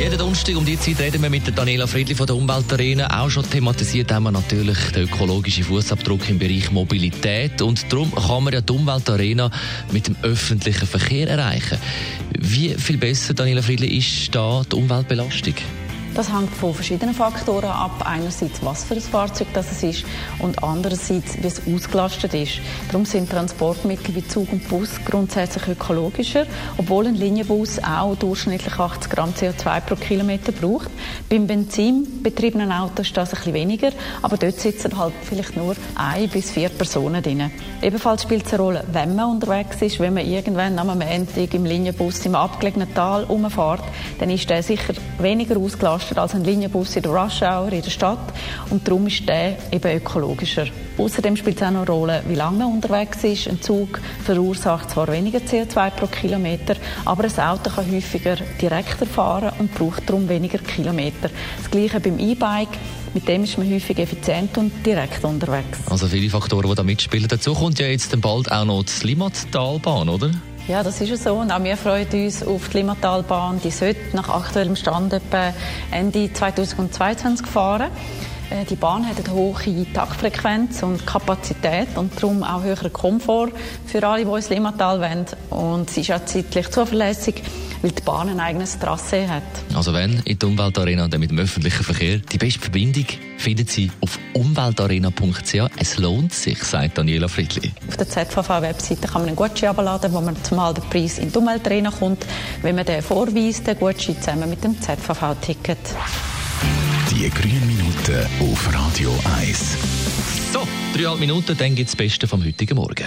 jeden Donnerstag um die Zeit reden wir mit Daniela Friedli von der Umweltarena. Auch schon thematisiert haben wir natürlich den ökologischen Fußabdruck im Bereich Mobilität. Und darum kann man ja die Umweltarena mit dem öffentlichen Verkehr erreichen. Wie viel besser, Daniela Friedli, ist da die Umweltbelastung? Das hängt von verschiedenen Faktoren ab. Einerseits, was für ein Fahrzeug das ist und andererseits, wie es ausgelastet ist. Darum sind Transportmittel wie Zug und Bus grundsätzlich ökologischer, obwohl ein Linienbus auch durchschnittlich 80 Gramm CO2 pro Kilometer braucht. Beim benzinbetriebenen Auto ist das ein bisschen weniger, aber dort sitzen halt vielleicht nur ein bis vier Personen drin. Ebenfalls spielt es eine Rolle, wenn man unterwegs ist, wenn man irgendwann am Montag im Linienbus im abgelegenen Tal umfährt, dann ist der sicher weniger ausgelastet belastet als ein Linienbus in der Rush Hour in der Stadt und darum ist der eben ökologischer. Außerdem spielt es auch noch eine Rolle, wie lange man unterwegs ist. Ein Zug verursacht zwar weniger CO2 pro Kilometer, aber ein Auto kann häufiger direkter fahren und braucht darum weniger Kilometer. Das gleiche beim E-Bike. Mit dem ist man häufig effizient und direkt unterwegs. Also viele Faktoren, die da mitspielen. Dazu kommt ja jetzt bald auch noch die Limmattalbahn, oder? Ja, das ist so. Und auch wir freuen uns auf die Limmatalbahn. Die sollte nach aktuellem Stand etwa Ende 2022 fahren. Äh, die Bahn hat eine hohe Taktfrequenz und Kapazität und darum auch höheren Komfort für alle, die ins Limmatal wollen. Und sie ist auch zeitlich zuverlässig weil die Bahn ein eigenes Trasse hat. Also wenn in der Umweltarena dann mit dem öffentlichen Verkehr die beste Verbindung finden Sie auf umweltarena.ch. Es lohnt sich, sagt Daniela Friedli. Auf der ZVV-Webseite kann man einen Gutschein abladen, wo man zumal der Preis in die Umweltarena kommt, wenn man den vorweist, den Gutschein zusammen mit dem ZVV-Ticket. Die grünen Minuten auf Radio 1. So, dreieinhalb Minuten, dann gibt es das Beste vom heutigen Morgen.